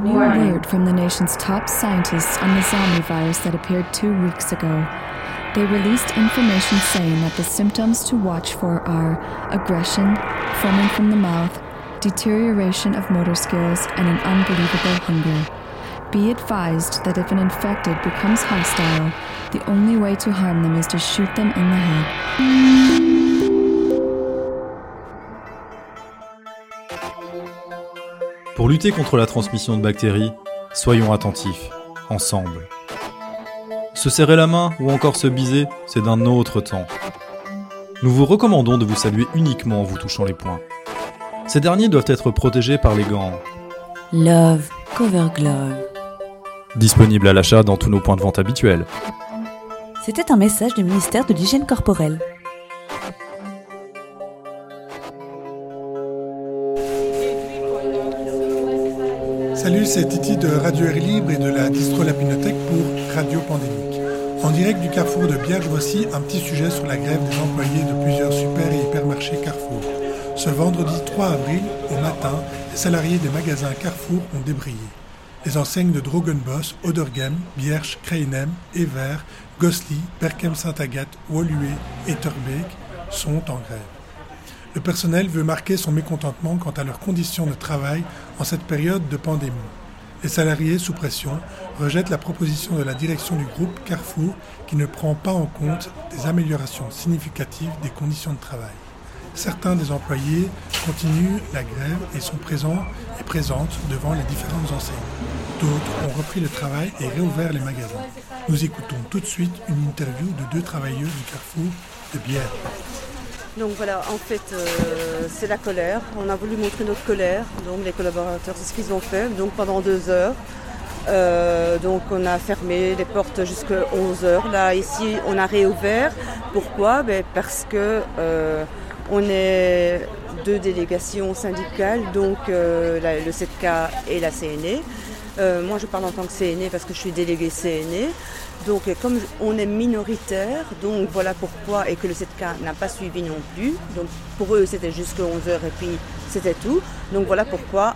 New Warning. word from the nation's top scientists on the zombie virus that appeared two weeks ago. They released information saying that the symptoms to watch for are aggression, foaming from the mouth, deterioration of motor skills, and an unbelievable hunger. Be advised that if an infected becomes hostile, the only way to harm them is to shoot them in the head. Pour lutter contre la transmission de bactéries, soyons attentifs, ensemble. Se serrer la main ou encore se biser, c'est d'un autre temps. Nous vous recommandons de vous saluer uniquement en vous touchant les poings. Ces derniers doivent être protégés par les gants, Love Cover Glove. disponibles à l'achat dans tous nos points de vente habituels. C'était un message du ministère de l'Hygiène corporelle. Salut, c'est Titi de Radio Air Libre et de la distro Lapinothèque pour Radio Pandémique. En direct du carrefour de Bierge, voici un petit sujet sur la grève des employés de plusieurs super et hypermarchés Carrefour. Ce vendredi 3 avril, au matin, les salariés des magasins Carrefour ont débrayé. Les enseignes de Drogenboss, Odergem, Bierge, Kreinem, Ever, Gosli, Berkem Saint-Agathe, Woluwe et Terbeek sont en grève. Le personnel veut marquer son mécontentement quant à leurs conditions de travail en cette période de pandémie. Les salariés sous pression rejettent la proposition de la direction du groupe Carrefour qui ne prend pas en compte des améliorations significatives des conditions de travail. Certains des employés continuent la grève et sont présents et présentes devant les différentes enseignes. D'autres ont repris le travail et réouvert les magasins. Nous écoutons tout de suite une interview de deux travailleurs du Carrefour de Bière. Donc voilà, en fait, euh, c'est la colère. On a voulu montrer notre colère. Donc les collaborateurs, c'est ce qu'ils ont fait. Donc pendant deux heures. Euh, donc on a fermé les portes jusqu'à 11 heures. Là, ici, on a réouvert. Pourquoi? Ben, Parce que euh, on est deux délégations syndicales, donc le 7K et la CNE. Moi, je parle en tant que CNE parce que je suis déléguée CNE. Donc, comme on est minoritaire, donc voilà pourquoi, et que le 7K n'a pas suivi non plus. Donc, pour eux, c'était jusqu'à 11h et puis c'était tout. Donc, voilà pourquoi,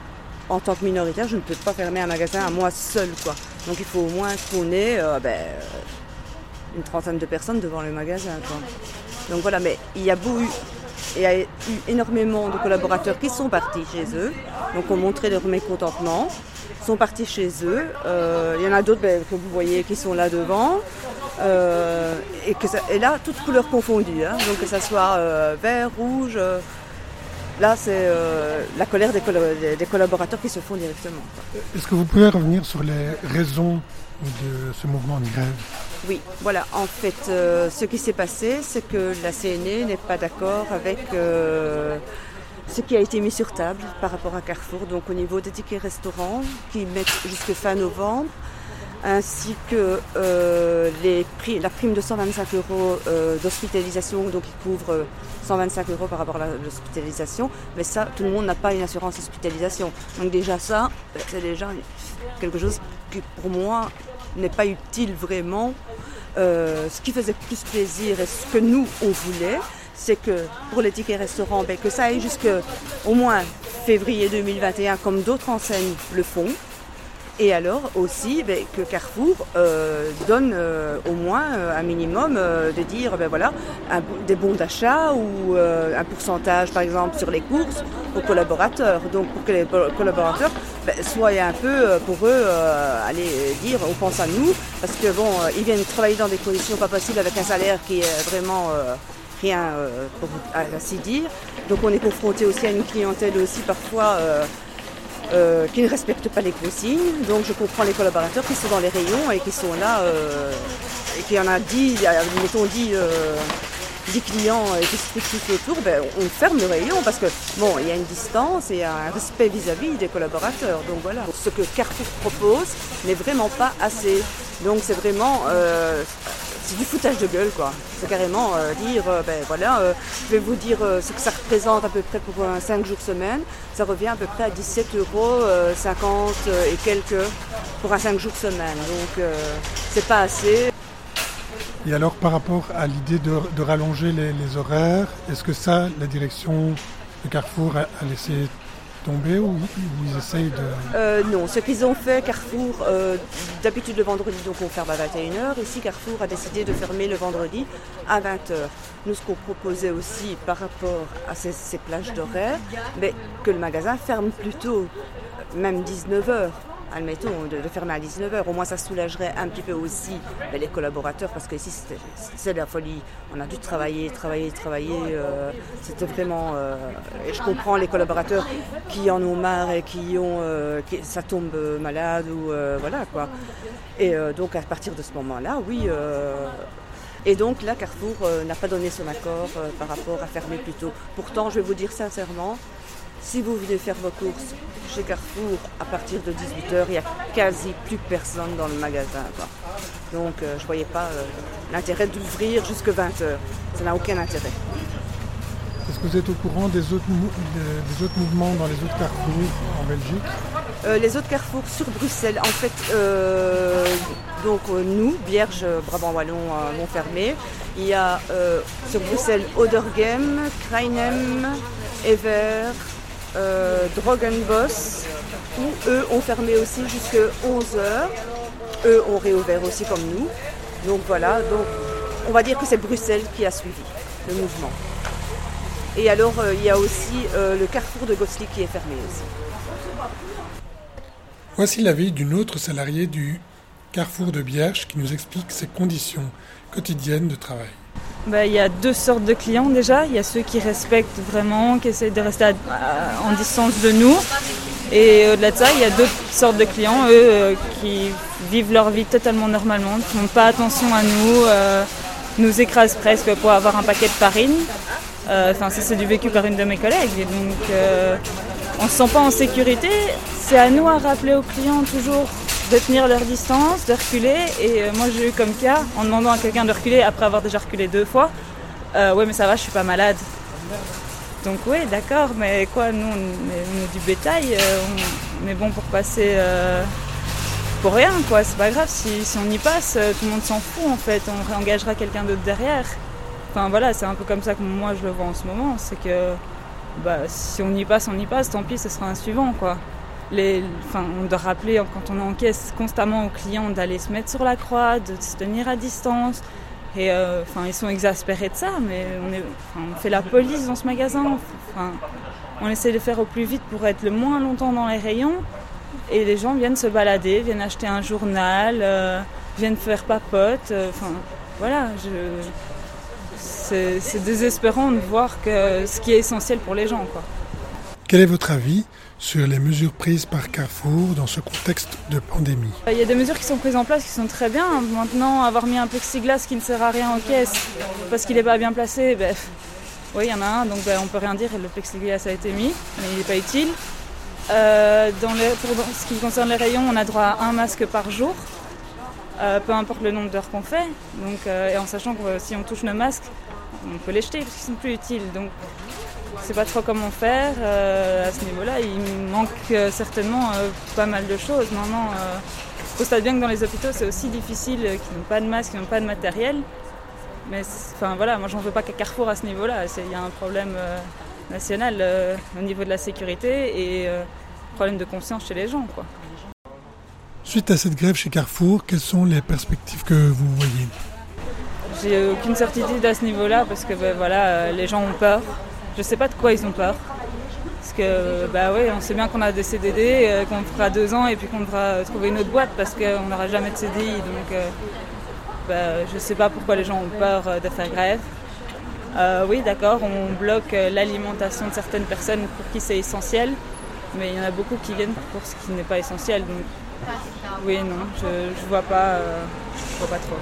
en tant que minoritaire, je ne peux pas fermer un magasin à moi seule, quoi. Donc, il faut au moins qu'on ait euh, ben, une trentaine de personnes devant le magasin, quoi. Donc, voilà, mais il y a beau eu il y a eu énormément de collaborateurs qui sont partis chez eux, donc ont montré leur mécontentement, sont partis chez eux. Euh, il y en a d'autres ben, que vous voyez qui sont là devant. Euh, et, que ça- et là, toutes couleurs confondues, hein, donc que ce soit euh, vert, rouge. là, c'est euh, la colère des, collaborateurs qui se font directement. Est-ce que vous pouvez revenir sur les raisons de ce mouvement de grève? Oui, voilà. En fait, euh, ce qui s'est passé, c'est que la CNE n'est pas d'accord avec euh, ce qui a été mis sur table par rapport à Carrefour, donc au niveau des tickets restaurants qui mettent jusque fin novembre, ainsi que euh, la prime de 125 euros euh, d'hospitalisation, donc qui couvre euh, 125 euros par rapport à l'hospitalisation. Mais ça, tout le monde n'a pas une assurance hospitalisation. Donc déjà ça, ben, c'est déjà quelque chose qui pour moi n'est pas utile vraiment. Euh, ce qui faisait plus plaisir et ce que nous on voulait, c'est que pour les tickets restaurants, ben, que ça aille jusqu'au moins février 2021 comme d'autres enseignes le font. Et alors aussi ben, que Carrefour euh, donne euh, au moins euh, un minimum de dire ben voilà des bons d'achat ou un pourcentage par exemple sur les courses aux collaborateurs. Donc pour que les collaborateurs ben, soient un peu pour eux aller dire on pense à nous parce que bon ils viennent travailler dans des conditions pas possibles avec un salaire qui est vraiment rien euh, pour ainsi dire. Donc on est confronté aussi à une clientèle aussi parfois euh, euh, qui ne respectent pas les consignes. Donc je comprends les collaborateurs qui sont dans les rayons et qui sont là, et qu'il y en a 10, mettons 10, euh, 10 clients et qui se trouvent tout autour, ben, on ferme le rayon parce que bon, il y a une distance et un respect vis-à-vis des collaborateurs. Donc voilà, ce que Carrefour propose n'est vraiment pas assez. Donc c'est vraiment c'est du foutage de gueule quoi. C'est carrément euh, dire euh, ben voilà, euh, je vais vous dire ce que ça représente à peu près pour un 5 jours semaine. Ça revient à peu près à 17 euros 50 et quelques pour un 5 jours semaine. Donc c'est pas assez. Et alors par rapport à l'idée de, rallonger les, les horaires, est-ce que ça, la direction de Carrefour a, a laissé Euh, non, ce qu'ils ont fait, Carrefour, euh, d'habitude le vendredi, donc on ferme à 21h. Ici, Carrefour a décidé de fermer le vendredi à 20h. Nous, ce qu'on proposait aussi par rapport à ces, plages d'horaire, mais que le magasin ferme plus tôt, même 19h. Admettons, de, fermer à 19h. Au moins, ça soulagerait un petit peu aussi ben, les collaborateurs parce que ici, c'est la folie. On a dû travailler, travailler, travailler. euh, c'était vraiment. euh, je comprends les collaborateurs qui en ont marre et qui ont. euh, ça tombe euh, malade ou. voilà quoi. Et donc, à partir de ce moment-là, oui. et donc là, Carrefour n'a pas donné son accord par rapport à fermer plus tôt. Pourtant, je vais vous dire sincèrement, si vous venez faire vos courses chez Carrefour à partir de 18h, il n'y a quasi plus personne dans le magasin. quoi. Donc euh, je ne voyais pas euh, l'intérêt d'ouvrir jusqu'à 20h. Ça n'a aucun intérêt. Est-ce que vous êtes au courant des autres, mou- de- des autres mouvements dans les autres carrefours en Belgique? Euh, les autres carrefours sur Bruxelles, en fait, donc nous, Bierge, Brabant Wallon, euh, vont fermer. Il y a sur Bruxelles Odergem, Kreinem, Ever, euh, Drogenbos, où eux ont fermé aussi jusqu'à 11h. Eux ont réouvert aussi comme nous. Donc voilà, donc on va dire que c'est Bruxelles qui a suivi le mouvement. Et alors euh, il y a aussi euh, le carrefour de Gosli qui est fermé aussi. Voici l'avis d'une autre salariée du carrefour de Bierge qui nous explique ses conditions quotidiennes de travail. Bah, Il y a deux sortes de clients déjà. Il y a ceux qui respectent vraiment, qui essaient de rester en distance de nous. Et au-delà de ça, il y a d'autres sortes de clients, eux, euh, qui vivent leur vie totalement normalement, qui n'ont pas attention à nous, euh, nous écrasent presque pour avoir un paquet de farine. Euh, Enfin, ça, c'est du vécu par une de mes collègues. Et donc, on ne se sent pas en sécurité. C'est à nous à rappeler aux clients toujours de tenir leur distance, de reculer. Et euh, moi, j'ai eu comme cas, en demandant à quelqu'un de reculer après avoir déjà reculé deux fois, euh, ouais, mais ça va, je suis pas malade. Donc, oui, d'accord, mais quoi, nous, on est, du bétail, euh, on, est bon pour passer euh, pour rien, quoi. C'est pas grave, si, on y passe, tout le monde s'en fout, en fait. On réengagera quelqu'un d'autre derrière. Enfin, voilà, c'est un peu comme ça que moi, je le vois en ce moment. C'est que bah, si on y passe, on y passe, tant pis, ce sera un suivant, quoi. On doit rappeler quand on encaisse constamment aux clients d'aller se mettre sur la croix, de se tenir à distance. Et euh, enfin, ils sont exaspérés de ça, mais on, fait la police dans ce magasin. Enfin, on essaie de faire au plus vite pour être le moins longtemps dans les rayons. Et les gens viennent se balader, viennent acheter un journal, euh, viennent faire papote. euh, Enfin, voilà, c'est désespérant de voir que ce qui est essentiel pour les gens. Quel est votre avis sur les mesures prises par Carrefour dans ce contexte de pandémie Il y a des mesures qui sont prises en place qui sont très bien. Maintenant, avoir mis un plexiglas qui ne sert à rien en caisse parce qu'il n'est pas bien placé, ben, oui, il y en a un, donc ben, on peut rien dire. Le plexiglas a été mis, mais il n'est pas utile. Euh, pour ce qui concerne les rayons, on a droit à un masque par jour, euh, peu importe le nombre d'heures qu'on fait. Donc, euh, et en sachant que si on touche nos masques, on peut les jeter parce qu'ils sont plus utiles. Je sais pas trop comment faire euh, à ce niveau-là. Il manque euh, certainement euh, pas mal de choses. Maintenant, euh, constate bien que dans les hôpitaux, c'est aussi difficile, qu'ils n'ont pas de masque, qu'ils n'ont pas de matériel. Mais enfin voilà, moi j'en veux pas qu'à Carrefour à ce niveau-là. Il y a un problème national au niveau de la sécurité et problème de conscience chez les gens, quoi. Suite à cette grève chez Carrefour, quelles sont les perspectives que vous voyez? J'ai aucune certitude à ce niveau-là parce que ben, voilà, les gens ont peur. Je sais pas de quoi ils ont peur. Parce que bah ouais, on sait bien qu'on a des CDD, euh, qu'on fera deux ans et puis qu'on devra euh, trouver une autre boîte parce qu'on n'aura jamais de CDI. Donc euh, bah, je sais pas pourquoi les gens ont peur de faire grève. Oui, d'accord, on bloque l'alimentation de certaines personnes pour qui c'est essentiel, mais il y en a beaucoup qui viennent pour ce qui n'est pas essentiel. Donc oui, non, je, je vois pas, je vois pas trop.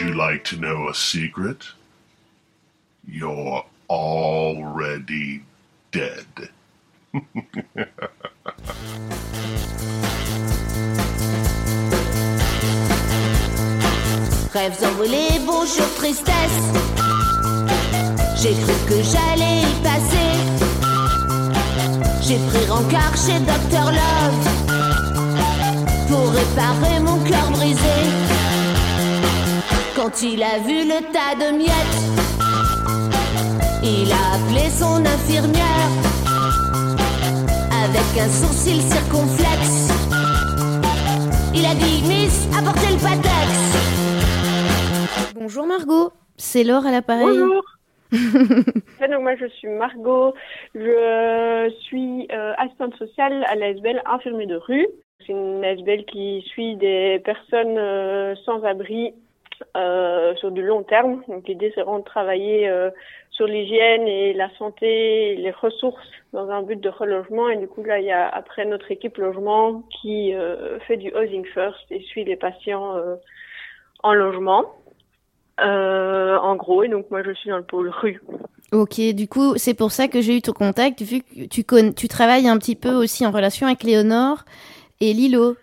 You like to know a secret? You're already dead. Rêves envolés, bonjour tristesse. J'ai cru que j'allais y passer. J'ai pris rencard chez Dr Love pour réparer mon cœur brisé. Quand il a vu le tas de miettes, il a appelé son infirmière avec un sourcil circonflexe. Il a dit Miss, apportez le patex. Bonjour Margot, c'est Laure à l'appareil. Bonjour. donc moi je suis Margot, je suis euh, assistante sociale à l'ASBL infirmier de rue. C'est une ASBL qui suit des personnes euh, sans abri euh, sur du long terme. Donc l'idée c'est vraiment de travailler euh, sur l'hygiène et la santé, et les ressources dans un but de relogement. Et du coup là il y a après notre équipe logement qui euh, fait du housing first et suit les patients en logement. En gros, et donc moi je suis dans le pôle rue. Ok, du coup, c'est pour ça que j'ai eu ton contact, vu que tu travailles un petit peu aussi en relation avec Léonore et Lilo.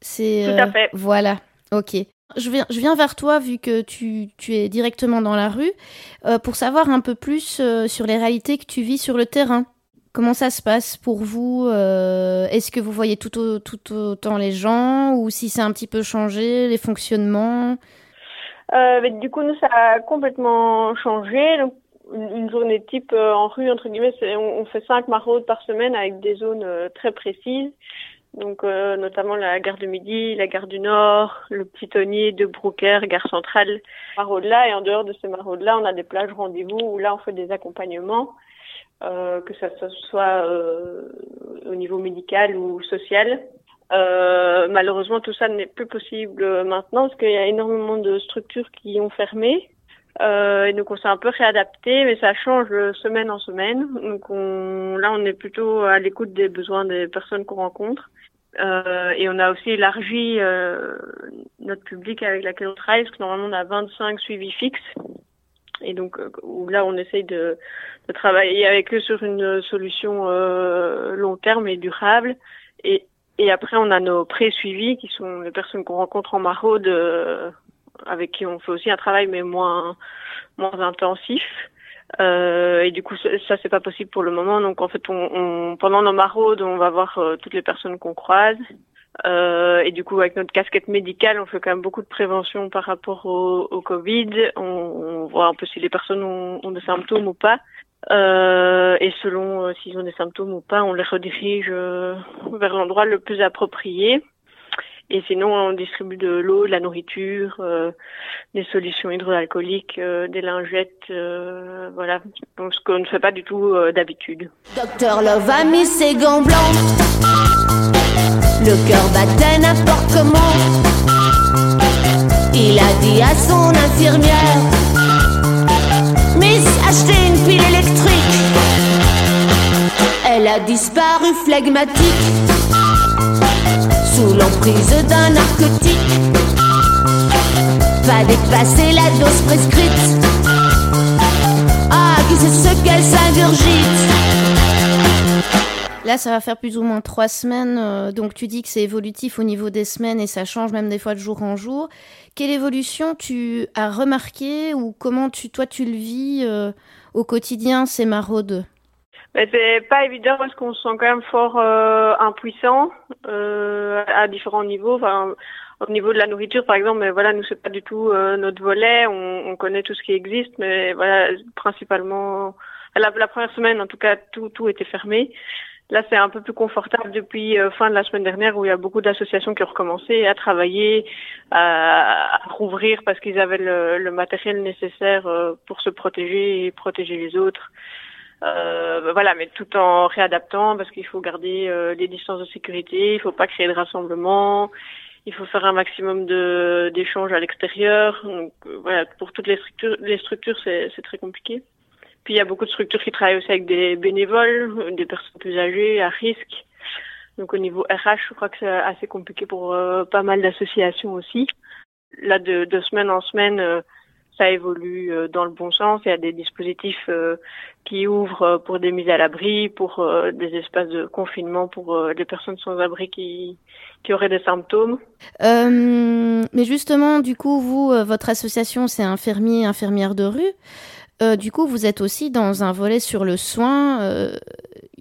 C'est, Tout à fait. Voilà, ok. Je viens, vers toi, vu que tu, es directement dans la rue, euh, pour savoir un peu plus euh, sur les réalités que tu vis sur le terrain. Comment ça se passe pour vous euh, Est-ce que vous voyez tout, au, tout autant les gens ou si c'est un petit peu changé, les fonctionnements? Du coup, nous, ça a complètement changé. Donc, une journée type en rue, entre guillemets, on, fait cinq maraudes par semaine avec des zones très précises. Donc, euh, notamment la gare de Midi, la gare du Nord, le Pitonnier de Broucker, gare centrale, maraudes là. Et en dehors de ces maraudes là, on a des plages rendez-vous où là, on fait des accompagnements, euh, que ça soit euh, au niveau médical ou social. Euh, malheureusement, tout ça n'est plus possible maintenant parce qu'il y a énormément de structures qui ont fermé. Euh, et donc on s'est un peu réadapté, mais ça change semaine en semaine. Donc on, là, on est plutôt à l'écoute des besoins des personnes qu'on rencontre. Euh, et on a aussi élargi euh, notre public avec laquelle on travaille, parce que normalement on a 25 suivis fixes. Et donc euh, où là, on essaye de, de travailler avec eux sur une solution euh, long terme et durable. Et, et après, on a nos pré-suivis, qui sont les personnes qu'on rencontre en maraude, euh, avec qui on fait aussi un travail, mais moins, moins intensif. Euh, et du coup, ça, c'est pas possible pour le moment. Donc, en fait, on, on pendant nos maraudes, on va voir euh, toutes les personnes qu'on croise. Euh, et du coup, avec notre casquette médicale, on fait quand même beaucoup de prévention par rapport au, au Covid. On, on voit un peu si les personnes ont, ont des symptômes ou pas. Euh, et selon euh, s'ils ont des symptômes ou pas, on les redirige vers l'endroit le plus approprié. Et sinon, on distribue de l'eau, de la nourriture, euh, des solutions hydroalcooliques, euh, des lingettes, euh, voilà. Donc, ce qu'on ne fait pas du tout euh, d'habitude. Docteur Love a mis ses gants blancs. Le cœur battait n'importe comment. Il a dit à son infirmière Miss, achetez une pile électrique. Elle a disparu flegmatique sous l'emprise d'un narcotique. Va dépasser la dose prescrite. Ah, qui c'est ce qu'elle s'ingurgite. Là, ça va faire plus ou moins trois semaines. euh, donc, tu dis que c'est évolutif au niveau des semaines et ça change même des fois de jour en jour. Quelle évolution tu as remarqué ou comment tu, toi, tu le vis euh, au quotidien, ces maraudes? C'est pas évident parce qu'on se sent quand même fort euh, impuissant euh, à différents niveaux. Enfin, au niveau de la nourriture, par exemple, mais voilà, nous c'est pas du tout euh, notre volet. On, on connaît tout ce qui existe, mais voilà, principalement la, la première semaine, en tout cas, tout tout était fermé. Là, c'est un peu plus confortable depuis euh, fin de la semaine dernière où il y a beaucoup d'associations qui ont recommencé à travailler, à, à rouvrir parce qu'ils avaient le, le matériel nécessaire euh, pour se protéger et protéger les autres. Euh, voilà, mais tout en réadaptant parce qu'il faut garder euh, les distances de sécurité, il faut pas créer de rassemblements, il faut faire un maximum de d'échanges à l'extérieur. Donc euh, voilà, pour toutes les structures, les structures c'est c'est très compliqué. Puis il y a beaucoup de structures qui travaillent aussi avec des bénévoles, des personnes plus âgées, à risque. Donc au niveau RH, je crois que c'est assez compliqué pour euh, pas mal d'associations aussi. là, de, de semaine en semaine, euh, ça évolue euh, dans le bon sens. Il y a des dispositifs euh, qui ouvrent euh, pour des mises à l'abri, pour des espaces de confinement pour les personnes sans abri qui, qui auraient des symptômes. Mais justement, du coup, vous, votre association, c'est infirmier, infirmière de rue. Du coup, vous êtes aussi dans un volet sur le soin.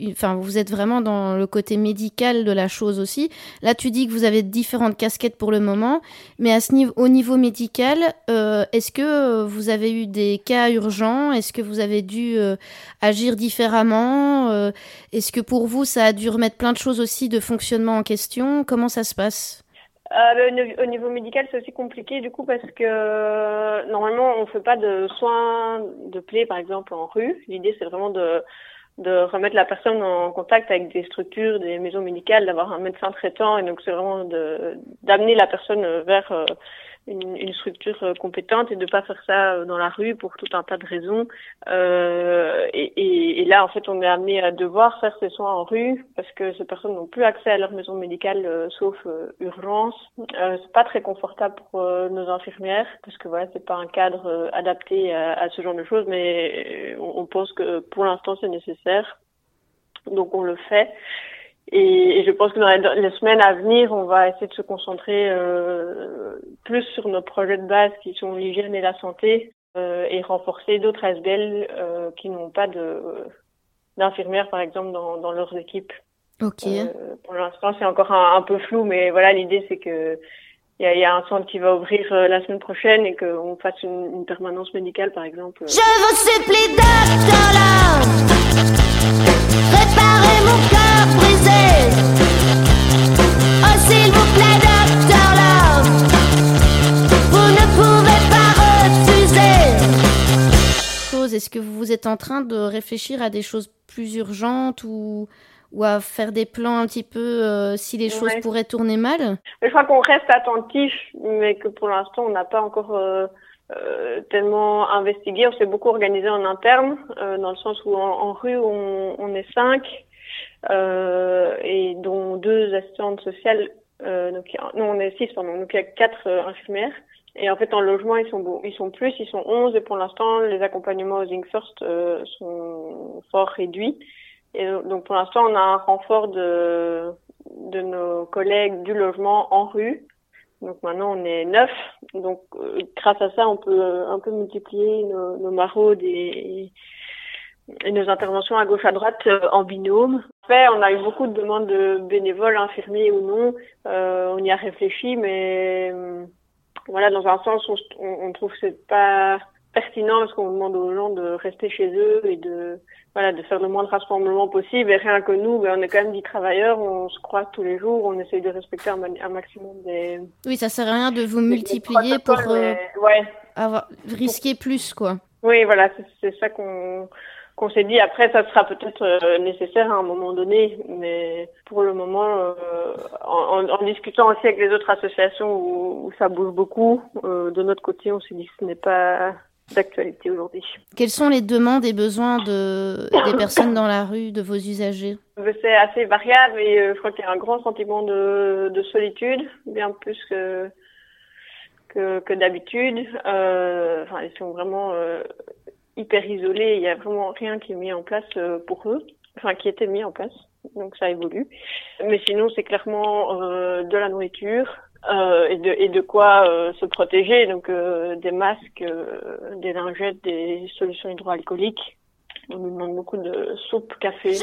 Enfin, vous êtes vraiment dans le côté médical de la chose aussi. Là, tu dis que vous avez différentes casquettes pour le moment, mais à ce niveau, au niveau médical, euh, est-ce que vous avez eu des cas urgents? Est-ce que vous avez dû euh, agir différemment? Euh, Est-ce que pour vous, ça a dû remettre plein de choses aussi de fonctionnement en question? Comment ça se passe? Euh, le- au niveau médical, c'est aussi compliqué du coup parce que normalement on fait pas de soins de plaies par exemple en rue. L'idée c'est vraiment de de remettre la personne en contact avec des structures, des maisons médicales, d'avoir un médecin traitant et donc c'est vraiment d'amener la personne vers euh, une, une structure euh, compétente et de pas faire ça euh, dans la rue pour tout un tas de raisons. Euh, et, et, et là, en fait, on est amené à devoir faire ces soins en rue parce que ces personnes n'ont plus accès à leur maison médicale euh, sauf euh, urgence. Euh, c'est pas très confortable pour nos infirmières parce que voilà, c'est pas un cadre adapté à, à ce genre de choses, mais on pense que pour l'instant c'est nécessaire, donc on le fait. Et, et je pense que dans les, dans les semaines à venir, on va essayer de se concentrer euh, plus sur nos projets de base qui sont l'hygiène et la santé euh, et renforcer d'autres SBL euh, qui n'ont pas de d'infirmières par exemple dans, dans leurs équipes. Ok. Euh, pour l'instant, c'est encore un, un peu flou, mais voilà, l'idée c'est que il y y a un centre qui va ouvrir euh, la semaine prochaine et qu'on fasse une, une permanence médicale par exemple. Je vous supplie, docteur Love, Est-ce que vous êtes en train de réfléchir à des choses plus urgentes ou, ou à faire des plans un petit peu euh, si les choses Ouais. pourraient tourner mal? Mais je crois qu'on reste attentif, mais que pour l'instant, on n'a pas encore euh, euh, tellement investigué. On s'est beaucoup organisé en interne, dans le sens où en, en rue, on, on est cinq, et dont deux assistantes sociales. Donc, non, on est six, pardon. Donc, il y a quatre infirmières. Et en fait, en logement, ils sont beau- ils sont plus, ils sont 11 et pour l'instant, les accompagnements Housing First euh, sont fort réduits. Et donc, pour l'instant, on a un renfort de de nos collègues du logement en rue. Donc maintenant, on est neuf. Donc, euh, grâce à ça, on peut euh, un peu multiplier nos, nos maraudes et, nos interventions à gauche à droite euh, en binôme. Fait, on a eu beaucoup de demandes de bénévoles, infirmiers ou non. Euh, on y a réfléchi, mais euh, voilà, dans un sens, on, on, trouve que c'est pas pertinent parce qu'on demande aux gens de rester chez eux et de voilà de faire le moins de rassemblements possible. Et rien que nous, ben, on est quand même des travailleurs, on se croise tous les jours, on essaye de respecter un, ma- un maximum des Oui, ça sert à rien de vous multiplier pour euh, mais- ouais. avoir, risquer plus, quoi. Oui, voilà, c'est ça qu'on qu'on s'est dit. Après, ça sera peut-être euh, nécessaire à un moment donné, mais pour le moment, euh, en, en- discutant aussi avec les autres associations où, où ça bouge beaucoup, euh, de notre côté, on s'est dit que ce n'est pas d'actualité aujourd'hui. Quelles sont les demandes et besoins de, des personnes dans la rue, de vos usagers? C'est assez variable et euh, je crois qu'il y a un grand sentiment de, de solitude, bien plus que que, que d'habitude. Euh, enfin, ils sont vraiment euh, hyper isolés. Il y a vraiment rien qui est mis en place euh, pour eux, enfin qui était mis en place. Donc ça évolue. Mais sinon, c'est clairement euh, de la nourriture euh, et, de, et de quoi euh, se protéger. Donc euh, des masques, euh, des lingettes, des solutions hydroalcooliques. On nous demande beaucoup de soupe, café.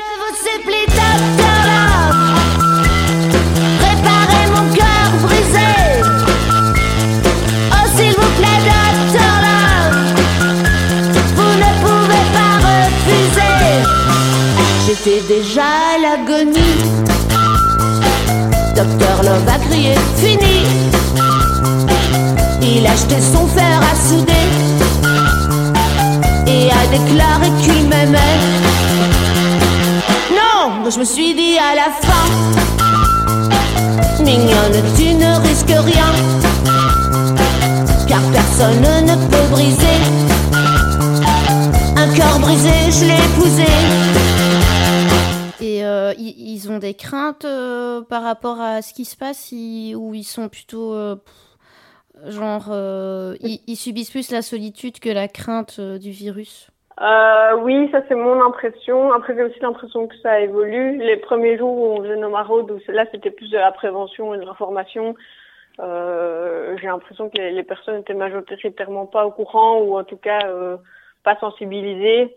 Docteur Love a crié fini. Il a acheté son fer à souder et a déclaré qu'il m'aimait. Non, je me suis dit à la fin, mignonne, tu ne risques rien, car personne ne peut briser un cœur brisé. Je l'ai épousé. Euh, ils ont des craintes euh, par rapport à ce qui se passe ou ils sont plutôt euh, Genre, ils, subissent plus la solitude que la crainte du virus? Oui, ça c'est mon impression. Après, j'ai aussi l'impression que ça évolue. Les premiers jours où on faisait nos maraudes, là c'était plus de la prévention et de l'information, j'ai l'impression que les, les, personnes étaient majoritairement pas au courant ou en tout cas pas sensibilisées.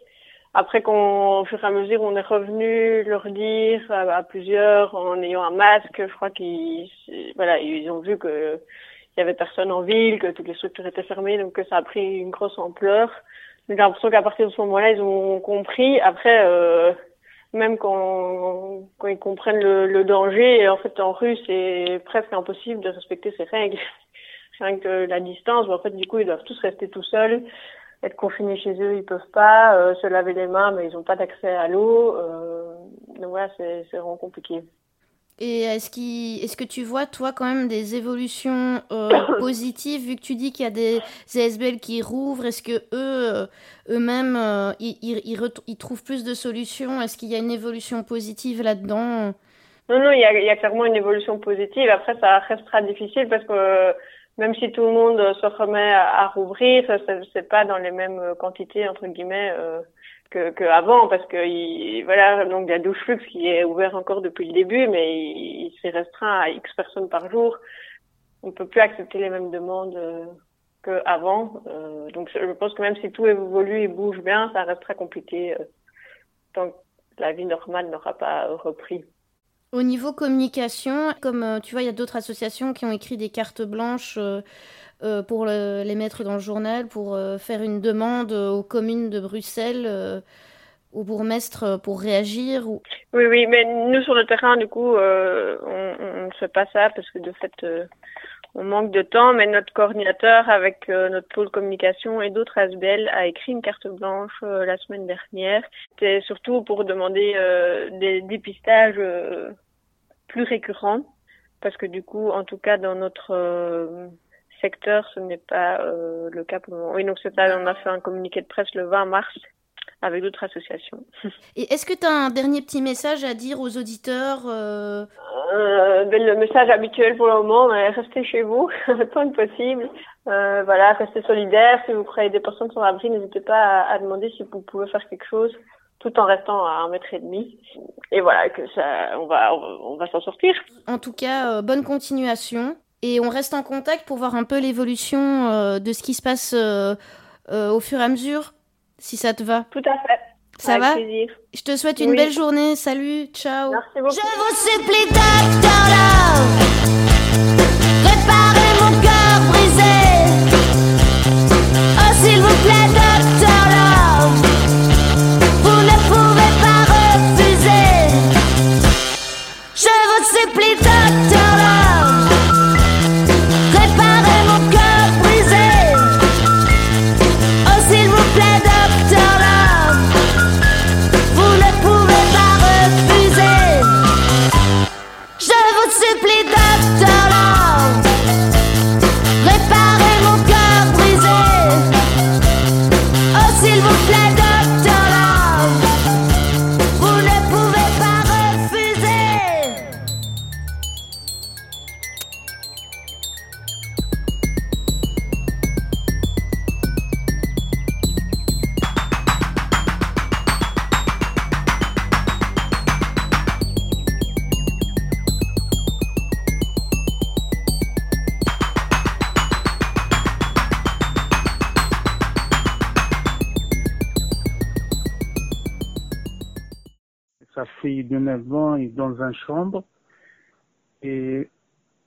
Après, quand, au fur et à mesure, on est revenu leur dire à, plusieurs en ayant un masque, je crois qu'ils, voilà, ils ont vu que il y avait personne en ville, que toutes les structures étaient fermées, donc que ça a pris une grosse ampleur. J'ai l'impression qu'à partir de ce moment-là, ils ont compris. Après, euh, même quand, quand ils comprennent le, le, danger, en fait, en rue, c'est presque impossible de respecter ces règles. Rien que la distance, en fait, du coup, ils doivent tous rester tout seuls, être confinés chez eux, ils peuvent pas, euh, se laver les mains, mais ils n'ont pas d'accès à l'eau. Euh, donc voilà, c'est vraiment compliqué. Et est-ce, est-ce que tu vois, toi, quand même des évolutions euh, positives, vu que tu dis qu'il y a des ASBL qui rouvrent Est-ce que eux, eux-mêmes, ils, ils, ils, trouvent plus de solutions? Est-ce qu'il y a une évolution positive là-dedans? Non, non, il y, a, il y a clairement une évolution positive. Après, ça restera difficile parce que même si tout le monde se remet à, rouvrir, c'est pas dans les mêmes quantités, entre guillemets que, que avant parce que il, voilà donc il y a douche flux qui est ouvert encore depuis le début mais il, s'est restreint à X personnes par jour. On peut plus accepter les mêmes demandes euh, qu'avant. Euh, donc je pense que même si tout évolue et bouge bien, ça reste très compliqué euh, tant que la vie normale n'aura pas repris. Au niveau communication, comme euh, tu vois, il y a d'autres associations qui ont écrit des cartes blanches euh, euh, pour les mettre dans le journal, pour faire une demande aux communes de Bruxelles, au bourgmestre pour réagir ou... Oui, oui, mais nous sur le terrain, du coup, on, ne fait pas ça parce que de fait, on manque de temps, mais notre coordinateur avec notre pôle communication et d'autres ASBL a écrit une carte blanche la semaine dernière. C'était surtout pour demander des dépistages plus récurrents, parce que du coup, en tout cas dans notre secteur, ce n'est pas euh, le cas pour le moment. Oui, donc c'est on a fait un communiqué de presse le 20 mars avec d'autres associations. Et est-ce que tu as un dernier petit message à dire aux auditeurs euh... Euh, ben, Le message habituel pour le moment, restez chez vous, tant que possible. Euh, voilà, restez solidaires. Si vous croyez des personnes sans abri, n'hésitez pas à, à, demander si vous pouvez faire quelque chose tout en restant à un mètre et demi. Et voilà, que ça, on va, on va, s'en sortir. En tout cas, bonne continuation. Et on reste en contact pour voir un peu l'évolution de ce qui se passe au fur et à mesure, si ça te va. Tout à fait. Ça Avec va plaisir. Je te souhaite une Oui. belle journée. Salut, ciao. Merci beaucoup. Je vous supplie, Docteur Love, réparez mon cœur brisé. Oh, s'il vous plaît, de 9 ans est dans une chambre et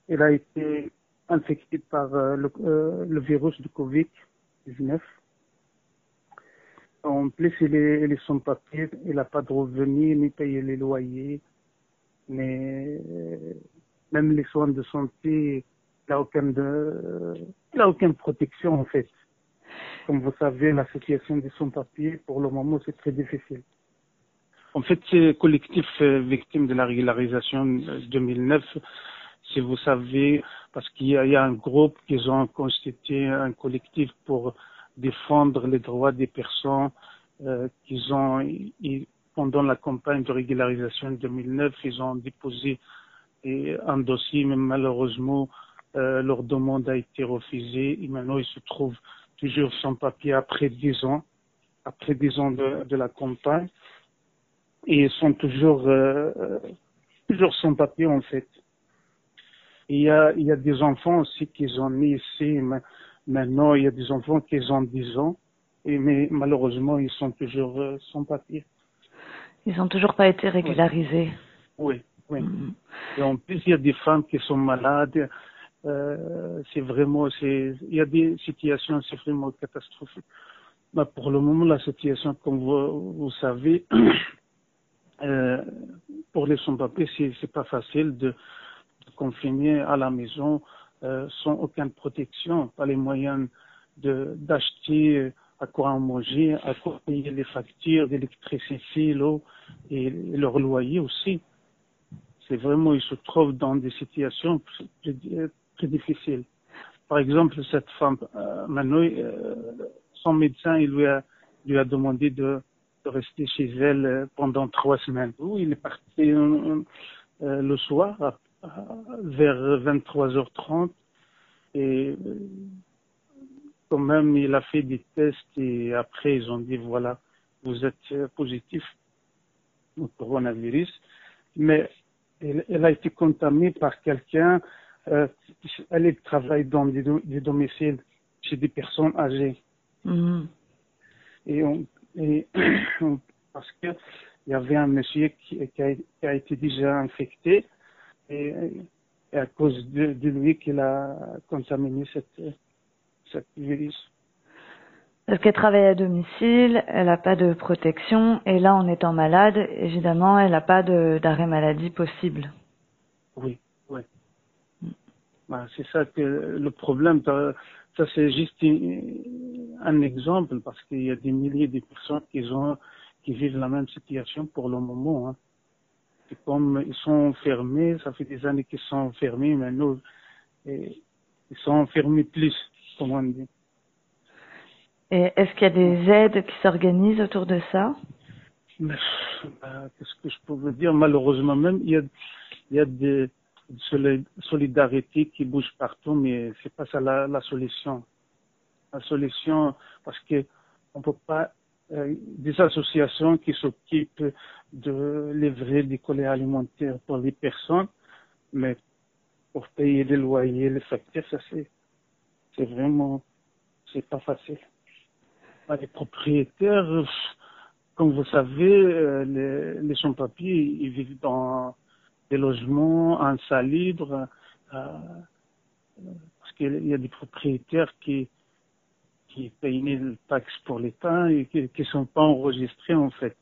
elle a été infectée par euh, le, euh, le virus du Covid-19. En plus, elle est, elle sans papier, elle n'a pas de revenus, ni payer les loyers, mais même les soins de santé, il n'a aucune, de, protection en fait. Comme vous savez, la situation des sans-papiers, pour le moment, c'est très difficile. En fait, c'est collectif euh, victime de la régularisation euh, 2009. Si vous savez, parce qu'il y, y a un groupe qui ont constitué un collectif pour défendre les droits des personnes euh, qu'ils ont ils- pendant la campagne de régularisation 2009, ils ont déposé un dossier, mais malheureusement, euh, leur demande a été refusée et maintenant ils se trouvent toujours sans papier après dix ans, après dix ans de, de la campagne et ils sont toujours euh, euh, toujours sans papier en fait. Il y a il y a des enfants aussi qui ont mis ici mais maintenant il y a des enfants qui ont 10 ans et mais malheureusement ils sont toujours euh, sans papier. Ils n'ont toujours pas été régularisés. Oui, oui. Et en plus il y a des femmes qui sont malades. Euh, c'est vraiment c'est il y a des situations c'est vraiment catastrophique. Mais pour le moment la situation comme vous, vous savez Euh, pour les sans-papiers, c'est, pas facile de, confiner à la maison euh, sans aucune protection, pas les moyens d'acheter euh, à quoi en manger, à quoi payer les factures d'électricité, l'eau et, leur loyer aussi. C'est vraiment, ils se trouvent dans des situations très, difficiles. Par exemple, cette femme, euh, son médecin, il lui a, lui a demandé de, de rester chez elle euh, pendant trois semaines. Il est parti euh, euh, le soir vers 23h30 et quand même il a fait des tests et après ils ont dit voilà vous êtes positif au coronavirus mais elle, elle a été contaminée par quelqu'un euh, elle travaille dans des, des domiciles chez des personnes âgées Mhm. et on et parce que il y avait un monsieur qui, qui, a, qui a été déjà infecté et, et à cause de, de lui qu'il a contaminé cette, cette virus. Parce qu'elle travaille à domicile, elle n'a pas de protection, et là, en étant malade, évidemment, elle n'a pas d'arrêt maladie possible. Oui, oui. Bah, c'est ça que le problème, ça, ça, c'est juste une- un exemple parce qu'il y a des milliers de personnes qui, ont, qui vivent la même situation pour le moment. Hein. C'est comme ils sont fermés, ça fait des années qu'ils sont fermés, maintenant et ils sont fermés plus, comme on dit. Et est-ce qu'il y a des aides qui s'organisent autour de ça? Bah, qu'est-ce que je peux vous dire? Malheureusement même, il y a, il y a des soli- solidarités qui bougent partout, mais c'est pas ça la, la solution. La solution, parce que on peut pas euh, des associations qui s'occupent de livrer des colis alimentaires pour les personnes, mais pour payer les loyers, les factures, ça c'est c'est vraiment c'est pas facile. Bah, Les propriétaires, comme vous savez, euh, les, les sans-papiers, ils vivent dans des logements insalubres, euh, parce qu'il y a des propriétaires qui qui payent les taxes pour l'État et qui ne sont pas enregistrés en fait.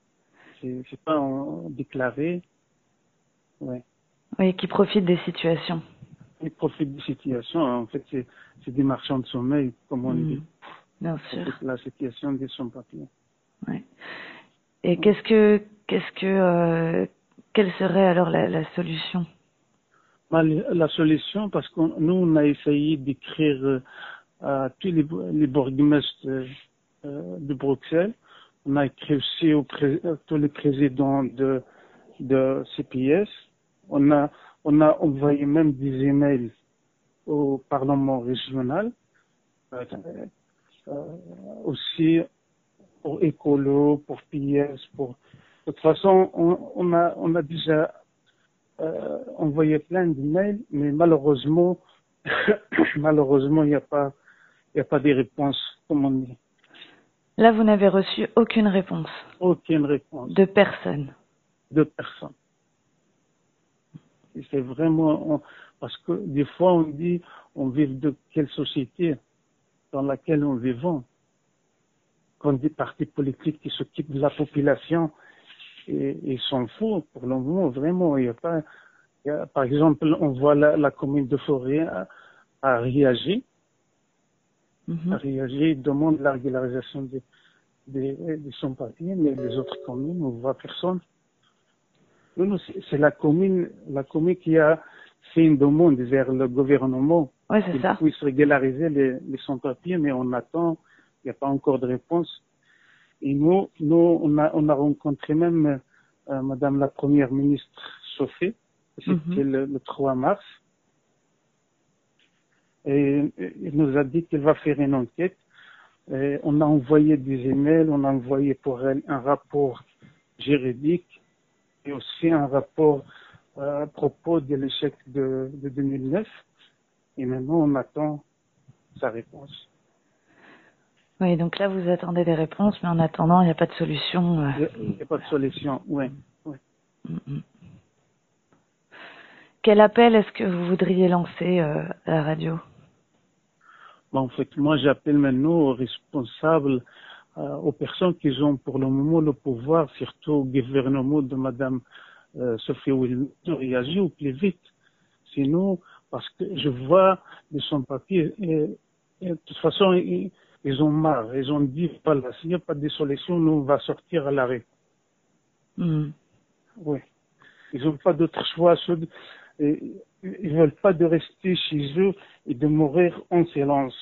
C'est pas en- déclaré. Ouais. Oui, qui profitent des situations. Ils profitent des situations. En fait, c'est des marchands de sommeil, comme on Mhm. dit. Bien sûr. C'est la situation des sans-papiers. Ouais. Et qu'est-ce que, qu'est-ce que, euh, quelle serait alors la, la solution? Bah, la solution, parce que nous, on a essayé d'écrire euh, à tous les, les bourgmestres euh, euh, de Bruxelles. On a écrit aussi pré- à tous les présidents de, de CPS. On a, on a envoyé même des emails au Parlement régional. Euh, euh, aussi pour Écolo, pour PS, pour... De toute façon, on, a, on a déjà euh, envoyé plein d'emails, mais malheureusement, malheureusement, il n'y a pas, il n'y a pas de réponse, comme on dit. Là, vous n'avez reçu aucune réponse Aucune réponse de personne. de personne. C'est vraiment, on- parce que des fois on dit, on vit de quelle société dans laquelle on vivons. Quand des partis politiques qui s'occupent de la population, et ils s'en foutent pour le moment, vraiment, il n'y a pas, il y a- par exemple, on voit la, la commune de Forêt a, a réagi, a réagi, demande la régularisation des, des, des sans-papiers, mais les autres communes, on voit personne. Non, non, c'est la commune, la commune qui a fait une demande vers le gouvernement Ouais, c'est qu'il puisse régulariser les, les sans-papiers, mais on attend, il n'y a pas encore de réponse. Et nous, nous on, a, on a rencontré même euh, Madame la Première ministre Sophie, c'était Mhm. le, le 3 mars. Et il nous a dit qu'il va faire une enquête. Et on a envoyé des emails, on a envoyé pour elle un rapport juridique et aussi un rapport euh, à propos de l'échec de, de 2009. Et maintenant, on attend sa réponse. Oui, donc là, vous attendez des réponses, mais en attendant, il n'y a pas de solution. euh. Il n'y a pas de solution, oui. oui. Mm. Quel appel est-ce que vous voudriez lancer euh, à la radio? Bon, en fait, moi, j'appelle maintenant aux responsables, euh, aux personnes qui ont pour le moment le pouvoir, surtout au gouvernement de Madame euh, Sophie Wilmer, de réagir au plus vite. Sinon, parce que je vois de son papier, et, et de toute façon, ils, ils ont marre. Ils ont dit, voilà, s'il n'y a pas de solution, nous, on va sortir à l'arrêt. Mm. Oui. Ils n'ont pas d'autre choix. Et Ils veulent pas de rester chez eux et de mourir en silence.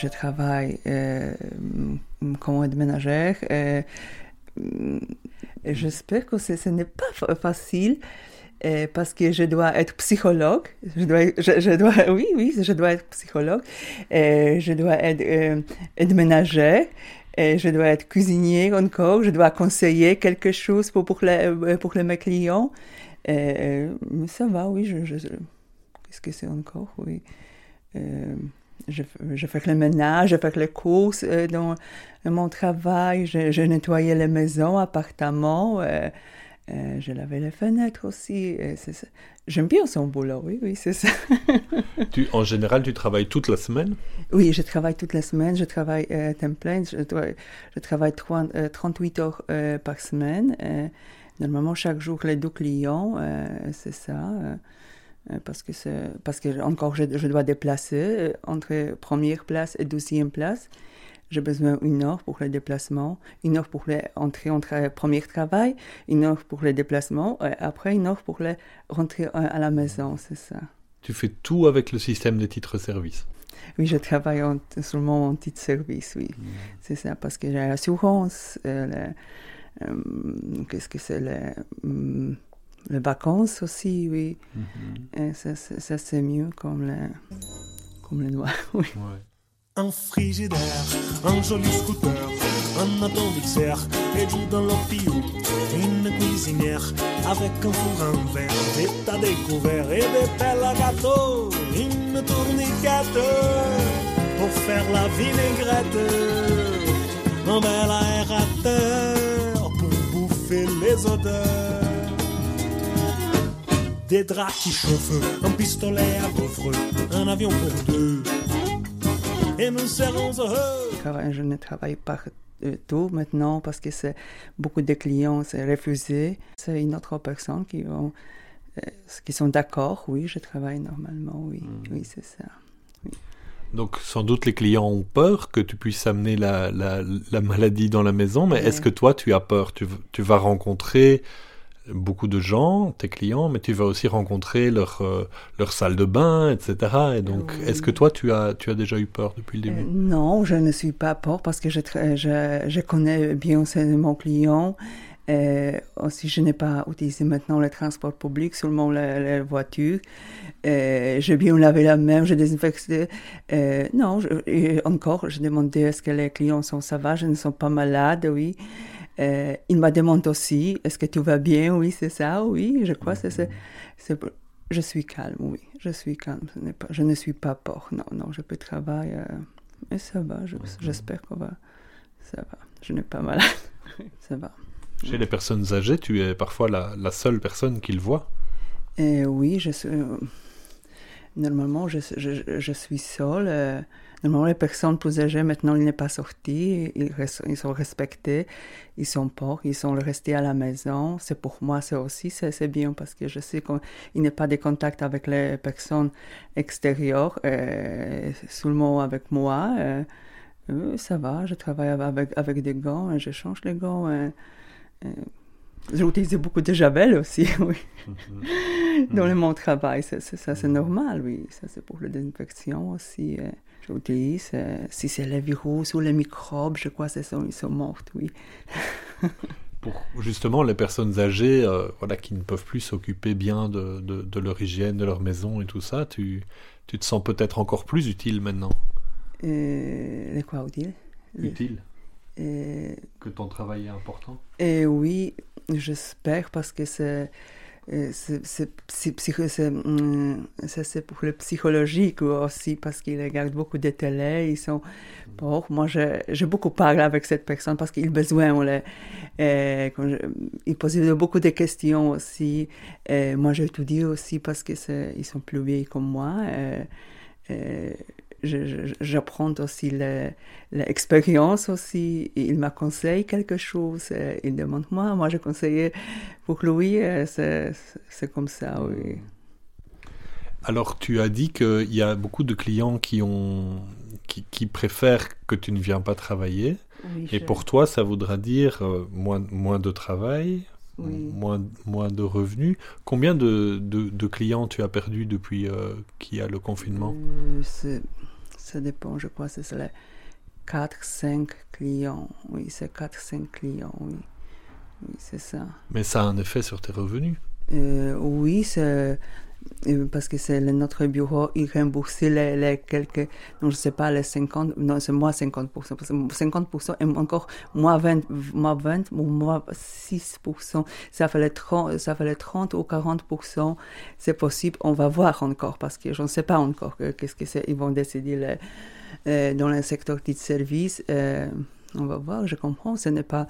Je travaille euh, comme aide ménagère. Et J'espère que ce, n'est pas fa- facile euh, parce que je dois être psychologue. Je dois, oui, oui, je dois être psychologue. Je dois être euh, aide ménagère. Et je dois être cuisinier encore. Je dois conseiller quelque chose pour, pour, euh, pour les, mes clients. Euh, ça va, oui. Je, je, Qu'est-ce que c'est encore, oui. Euh, je, je fais le ménage, je fais les courses euh, dans mon travail, je, je nettoyais les maisons, appartements, euh, euh, je lavais les fenêtres aussi. euh. J'aime bien son boulot, oui, oui, c'est ça. Tu, en général, tu travailles toute la semaine? Oui, je travaille toute la semaine, je travaille euh, temps plein, je, travaille 30, euh, 38 heures euh, par semaine. euh, normalement, chaque jour, les deux clients, euh, c'est ça. Euh, euh, parce que, c'est- parce que encore je, je dois déplacer euh, entre première place et deuxième place. J'ai besoin d'une heure pour le déplacement, une heure pour les entrer entre premier travail, une heure pour le déplacement, et après une heure pour les rentrer euh, à la maison, c'est ça. Tu fais tout avec le système des titres-services. Oui, je travaille en, seulement en titre service, oui. C'est ça, parce que j'ai l'assurance, euh, le- euh, qu'est-ce que c'est, les, hum, les vacances aussi, oui. Et ça, c'est mieux comme les, comme doigts, oui. Un frigidaire, un joli scooter, un appendixaire et du dans l'opio, une cuisinière avec un four en verre, des tas découverts et des pelles à gâteau, une tourniquette pour faire la vinaigrette, un bel aérateur pour bouffer les odeurs. Des draps qui chauffent, un pistolet à gaufres, un avion pour deux. Et nous serons heureux. Je travaille- Je ne travaille pas euh, tout maintenant parce que c'est beaucoup de clients, c'est refusé. C'est une autre personne qui, vont, euh, qui sont d'accord, oui, je travaille normalement, oui, oui, c'est ça. Donc, sans doute, les clients ont peur que tu puisses amener la, la, la maladie dans la maison, mais Ouais. est-ce que toi, tu as peur? Tu vas rencontrer beaucoup de gens, tes clients, mais tu vas aussi rencontrer leur, euh, leur salle de bain, etc. Et donc, est-ce que toi, tu as, tu as déjà eu peur depuis le début? Non, je ne suis pas peur parce que je, tra- je, je connais bien mon client. Euh, aussi, je n'ai pas utilisé maintenant le transport public, seulement la, la voiture. Euh, j'ai bien lavé la main, j'ai désinfecté. Euh, non, je- encore, je demandais est-ce que les clients sont sauvages, ils ne sont pas malades, oui. Euh, il m'a demandé aussi, est-ce que tout va bien? Oui, c'est ça, oui, je crois que c'est- c'est... Je suis calme, oui, je suis calme. Pas, je ne suis pas peur, non, non, je peux travailler. euh, et ça va, je- j'espère qu'on va... Ça va, je n'ai pas malade. ça va. Chez les personnes âgées, tu es parfois la, la seule personne qu'ils voient? Et oui, je suis, euh, normalement, je, je, suis seule. euh, normalement, les personnes plus âgées, maintenant, ils n'est pas sortis. Ils, ils sont respectés. Ils sont pauvres. Ils sont restés à la maison. C'est pour moi, c'est aussi, c'est bien parce que je sais qu'il a pas de contact avec les personnes extérieures, euh, seulement avec moi. euh, euh, ça va, je travaille avec, avec des gants, et je change les gants. J'utilise beaucoup de javel aussi, oui. Dans le mon travail, ça, c'est normal, oui. Ça, c'est pour la désinfection aussi. euh, J'utilise. euh, si c'est les virus ou les microbes, je crois qu'ils sont, ils sont morts, oui. Pour justement les personnes âgées euh, voilà, qui ne peuvent plus s'occuper bien de, de, de leur hygiène, de leur maison et tout ça, tu, tu te sens peut-être encore plus utile maintenant. Euh, les quoi, utile Utile Euh, Que ton travail est important Et oui, j'espère parce que c'est euh, hum, ça, c'est pour le psychologique aussi parce qu'ils regardent beaucoup de télé, ils sont pauvres. Moi, j'ai beaucoup parlé avec cette personne parce qu'ils ont besoin, on les, euh, beaucoup de questions aussi. Et moi, j'ai tout dit aussi parce que c'est- ils sont plus vieux comme moi. euh, euh, j'apprends aussi le- l'expérience aussi. Il m'a conseillé quelque chose. euh, Il demande moi, moi je conseillais pour lui. euh, C'est comme ça, oui. Alors, tu as dit qu'il y a beaucoup de clients qui, ont, qui, qui préfèrent que tu ne viens pas travailler. Oui, Et je- pour toi, ça voudra dire euh, moins, moins de travail, Oui. moins, moins de revenus. Combien de, de, de clients tu as perdu depuis euh, qu'il y a le confinement? Euh, ça dépend, je crois, c'est les 4-5 clients. Oui, c'est 4-5 clients, oui. Oui, c'est ça. Mais ça a un effet sur tes revenus. Euh, oui, c'est parce que c'est notre bureau, il rembourse les, quelques, non, je sais pas, les 50, non, c'est moi 50%, parce que 50% et encore moins 20, moins 20 ou moins 6%, ça fait les 30, ça fait les 30 ou 40%, c'est possible, on va voir encore, parce que je ne sais pas encore que- qu'est-ce que c'est, ils vont décider euh, dans le secteur de service, euh, on va voir, je comprends, ce n'est pas,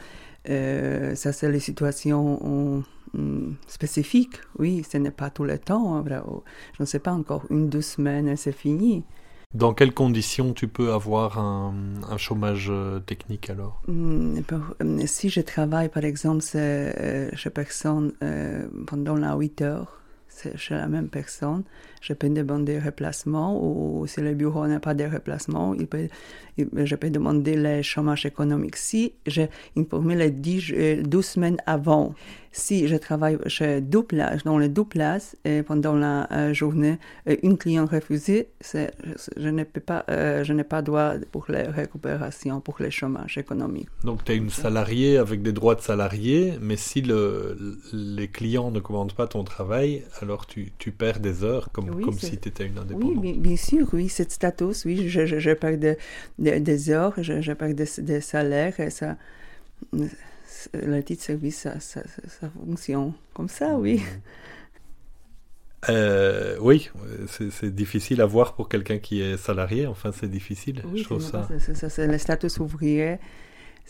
euh, ça c'est les situations hum, hum, spécifiques, oui, ce n'est pas tout le temps, hein, oh, je ne sais pas encore, une, deux semaines, et c'est fini. Dans quelles conditions tu peux avoir un, un chômage euh, technique alors? Pour- hum, si je travaille, par exemple, euh, chez personne euh, pendant la 8 heures, c'est chez la même personne, je peux demander remplacement ou si le bureau n'a pas de remplacement, il peut, il- je peux demander le chômage économique. Si j'ai informé les 10, euh, 12 semaines avant, si je travaille chez deux places, dans les deux places, et pendant la euh, journée, euh, une cliente refusée, c'est- je, je ne peux pas, euh, je n'ai pas droit pour la récupération, pour le chômage économique. Donc tu es une salariée avec des droits de salarié, mais si le, les clients ne commandent pas ton travail, alors tu, tu perds des heures comme, Oui, comme si tu étais une Oui, indépendante. bien, bien sûr, oui, c'est status, oui, je, je, je perds de- de- des heures, je, je perds des, des salaires, ça, le titre de service, ça, ça, fonctionne comme ça, oui. Euh, oui, c'est difficile à voir pour quelqu'un qui est salarié, enfin c'est difficile, Oui, je trouve ça. c'est- le statut ouvrier,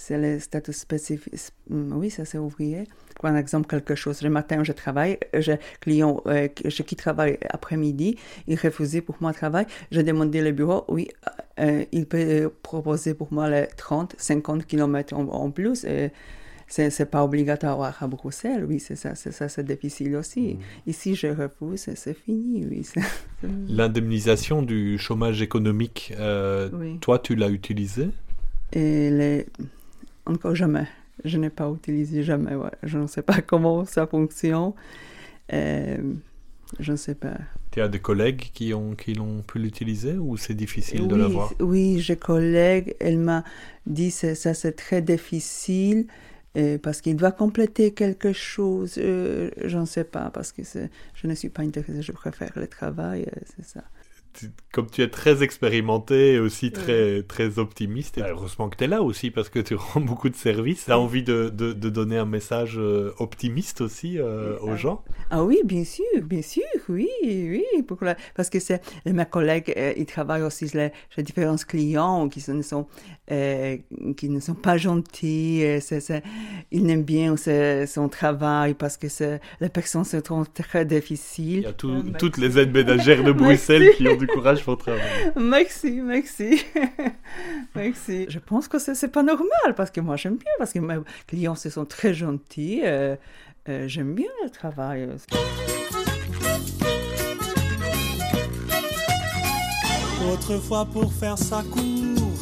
c'est le statut spécifique. mm, Oui, ça c'est ouvrier. Par exemple, quelque chose, le matin je travaille, j'ai client euh, qui qui travaille après-midi, il refusait pour moi travail, j'ai demandé le bureau, oui, euh, il peut euh, proposer pour moi les 30, 50 km en, en plus. et c'est c'est pas obligatoire à Bruxelles, oui, c'est ça, c'est ça, c'est difficile aussi. Ici, je refuse, c'est- fini, oui. L'indemnisation du chômage économique, euh, Oui. toi tu l'as utilisée? Et les... encore jamais. Je n'ai pas utilisé jamais. ouais. Je ne sais pas comment ça fonctionne. Euh, je ne sais pas. Tu as des collègues qui ont qui l'ont pu l'utiliser ou c'est difficile de l'avoir? Oui, j'ai collègue. Elle m'a dit que ça c'est très difficile euh, parce qu'il doit compléter quelque chose. euh, je ne sais pas parce que je ne suis pas intéressée. Je préfère le travail. euh, c'est ça. Tu- comme tu es très expérimenté et aussi très, très optimiste, et heureusement que tu es là aussi parce que tu rends beaucoup de services. Tu as envie de, de, de donner un message euh, optimiste aussi euh, aux gens? Ah oui, bien sûr, bien sûr, oui, oui, pour la- parce que c'est mes collègues, euh, ils travaillent aussi les, chez différents clients qui ne sont, euh, qui ne sont pas gentils, ils n'aiment bien ce- son travail parce que les personnes se trouvent très difficiles. Il y a tout- toutes les aides ménagères de Bruxelles Merci. qui ont du courage pour travailler. Merci, merci. merci. Je pense que c'est, c'est pas normal parce que moi j'aime bien, parce que mes clients se sont très gentils. euh, euh, j'aime bien le travail. Autrefois, pour faire sa cour,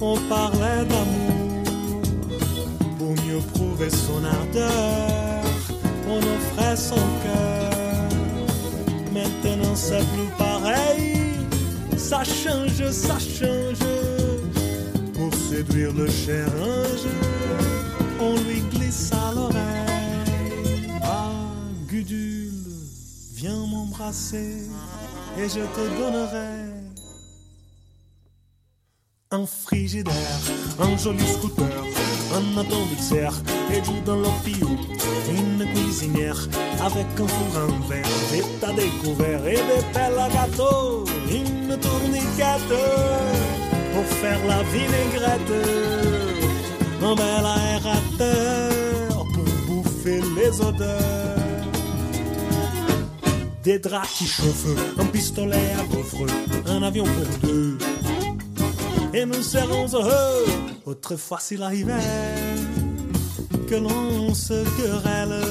on parlait d'amour. Pour mieux prouver son ardeur, on offrait son cœur. Maintenant, c'est plus pareil. Ça change, ça change. Pour séduire le cher ange, on lui glisse à l'oreille. Ah, Gudule, viens m'embrasser et je te donnerai un frigidaire, un joli scooter, un atomique et du dans l'opio, une cuisinière avec un four en verre, des tas découverts et des pelles à gâteau, une tourniquette pour faire la vinaigrette, un bel aérateur pour bouffer les odeurs. Des draps qui chauffent, un pistolet à gaufre, un avion pour deux et nous serons heureux. Autrefois, s'il arrivait que l'on se querelle,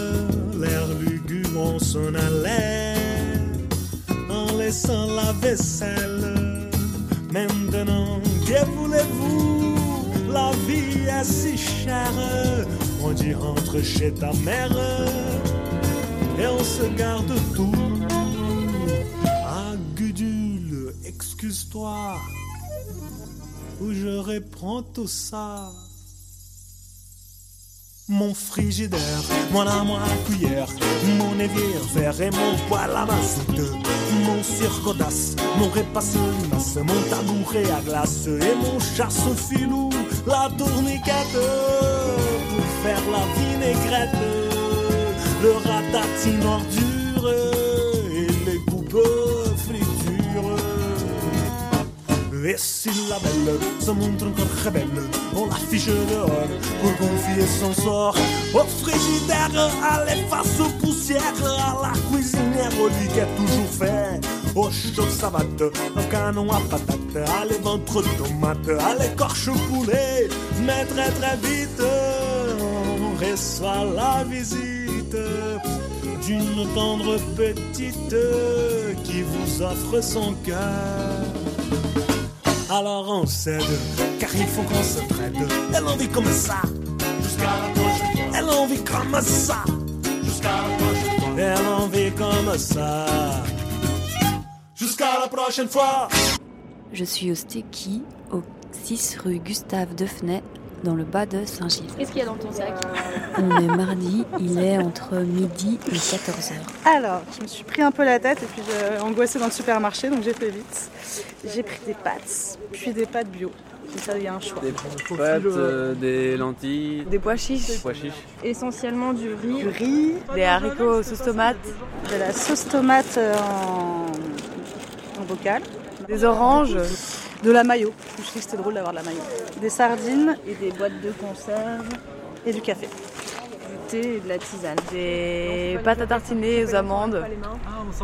l'air lugubre, on s'en allait en laissant la vaisselle. Maintenant, que voulez-vous? La vie est si chère. On dit rentre chez ta mère et on se garde tout. Ah, Gudule, excuse-toi où je reprends tout ça. Mon frigidaire, mon armoire à cuillère, mon évier vert et mon poêle à mazout, mon circodasse, mon repas limace, mon tabouret à glace et mon chasse-filou, la tourniquette pour faire la vinaigrette, le ratatine ordure Et si la belle se montre encore très belle, on l'affiche dehors pour confier son sort au frigidaire, à l'efface aux poussières, à la cuisinière, au lit qui est toujours fait, au chaud savate, au canon à patate, à les ventres tomates, à l'écorche poulet, mais très très vite, on reçoit la visite d'une tendre petite qui vous offre son cœur. Alors on cède, car il faut qu'on se traite. Elle en vit comme ça, jusqu'à la prochaine fois. Elle en vit comme ça, jusqu'à la prochaine fois. Elle en vit comme ça, jusqu'à la prochaine fois. Je suis au Stéqui, au 6 rue Gustave Defnay, dans le bas de Saint-Gilles. Qu'est-ce qu'il y a dans ton sac On est mardi, il est entre midi et 14h. Alors, je me suis pris un peu la tête et puis j'ai angoissé dans le supermarché, donc j'ai fait vite. J'ai pris des pâtes, puis des pâtes bio. Comme ça, il y a un choix. Des pâtes, euh, des lentilles, Des pois chiches. des pois chiches. Essentiellement du riz. Du riz, des haricots sauce tomate. De la sauce tomate euh, en, en bocal. Des oranges. De la mayo. Je dit que c'était drôle d'avoir de la mayo. Des sardines et des boîtes de conserve. Et du café. Du thé et de la tisane. Des pâtes à tartiner aux amandes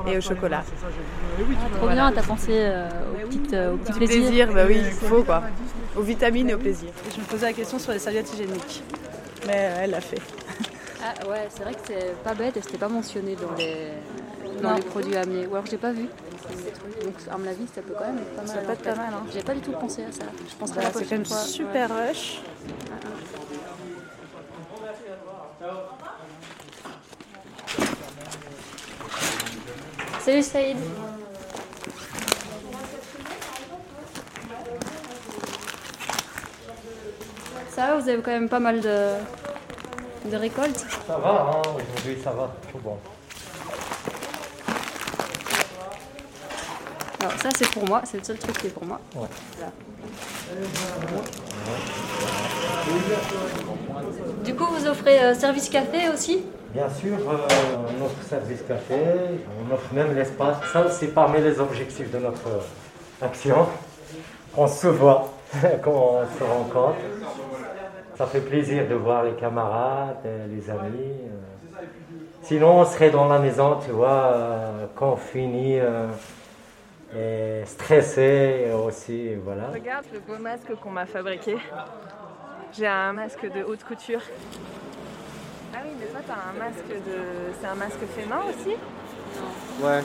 et au chocolat. Ah, trop bien, t'as pensé euh, au petit, euh, au petit Du plaisir. plaisir, bah oui, il faut quoi. Aux vitamines et au plaisir. Et je me posais la question sur les serviettes hygiéniques. Mais euh, elle l'a fait. Ah ouais, c'est vrai que c'est pas bête et c'était pas mentionné dans les, dans les produits amenés. Ou alors j'ai pas vu. Donc à mon avis, ça peut quand même être pas mal. Ça peut être pas mal, hein. J'ai pas du tout pensé à ça. Je penserai Bah, la c'est quand prochaine même fois. super Ouais. rush. Salut Saïd. Ça va, vous avez quand même pas mal de, de récoltes Ça va, hein, aujourd'hui ça va, tout bon. Alors ça c'est pour moi, c'est le seul truc qui est pour moi. Ouais. Du coup, vous offrez euh, service café aussi? Bien sûr, euh, on offre service café, on offre même l'espace. Ça, c'est parmi les objectifs de notre action. On se voit quand on se rencontre. Ça fait plaisir de voir les camarades, euh, les amis. euh. Sinon, on serait dans la maison, tu vois, euh, quand on finit, euh, et stressé aussi, voilà. Regarde le beau masque qu'on m'a fabriqué. J'ai un masque de haute couture. Ah oui, mais toi, t'as un masque de. C'est un masque fait main aussi? Ouais.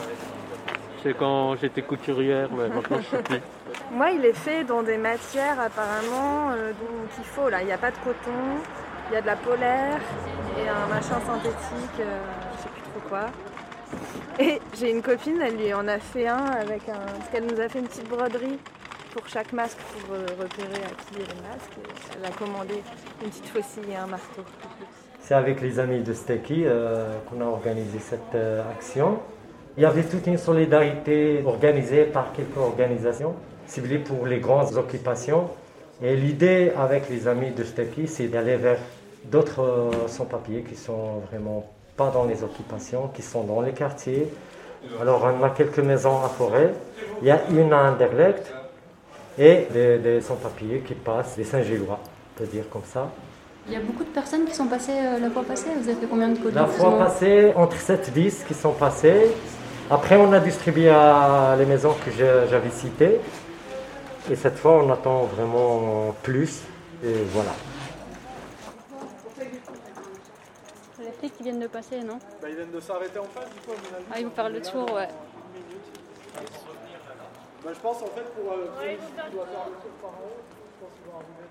C'est quand j'étais couturière, mais maintenant je plus. Moi, il est fait dans des matières apparemment euh, dont il faut. Là, il n'y a pas de coton, il y a de la polaire et un machin synthétique, euh, je sais plus trop quoi. Et j'ai une copine, elle lui en a fait un avec un. Parce qu'elle nous a fait une petite broderie pour chaque masque pour euh, repérer à qui est le masque. Elle a commandé une petite faucille et un marteau. C'est avec les amis de Stecky euh, qu'on a organisé cette euh, action. Il y avait toute une solidarité organisée par quelques organisations ciblées pour les grandes occupations. Et l'idée avec les amis de Stecky, c'est d'aller vers d'autres sans-papiers qui sont vraiment pas dans les occupations, qui sont dans les quartiers. Alors on a quelques maisons à Forêt, il y a une à Anderlecht et des, des sans-papiers qui passent, des Saint-Gillois, on peut dire comme ça. Il y a beaucoup de personnes qui sont passées euh, la fois passée. Vous avez fait combien de colis La fois passée, entre 7 et 10 qui sont passés. Après, on a distribué à les maisons que j'avais citées. Et cette fois, on attend vraiment plus. Et voilà. Qui viennent de passer, non Bah, ils viennent de s'arrêter en face, du coup. Ah, ils vont faire le tour, ouais. Bah, je pense en fait pour. Euh, pour ici, tu dois faire le tour par en haut. Je pense qu'ils vont arriver.